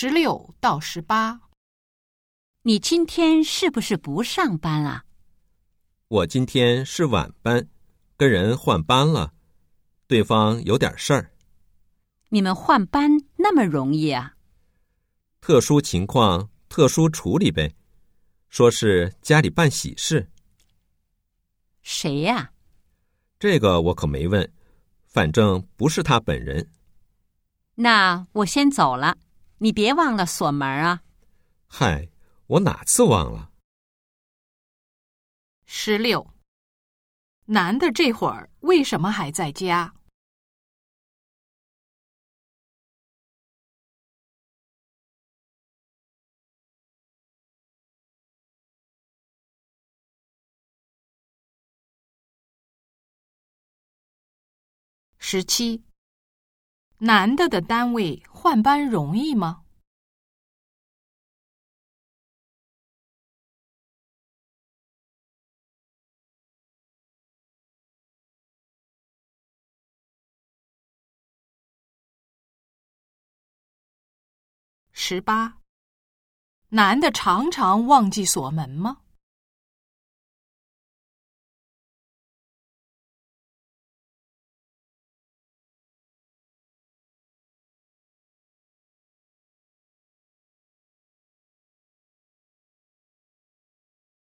十六到十八。你今天是不是不上班啊？我今天是晚班，跟人换班了，对方有点事儿。你们换班那么容易啊？特殊情况特殊处理呗。说是家里办喜事。谁呀？这个我可没问，反正不是他本人。那我先走了，你别忘了锁门啊。嗨，我哪次忘了？十六。男的这会儿为什么还在家？十七。男的的单位换班容易吗？十八。男的常常忘记锁门吗？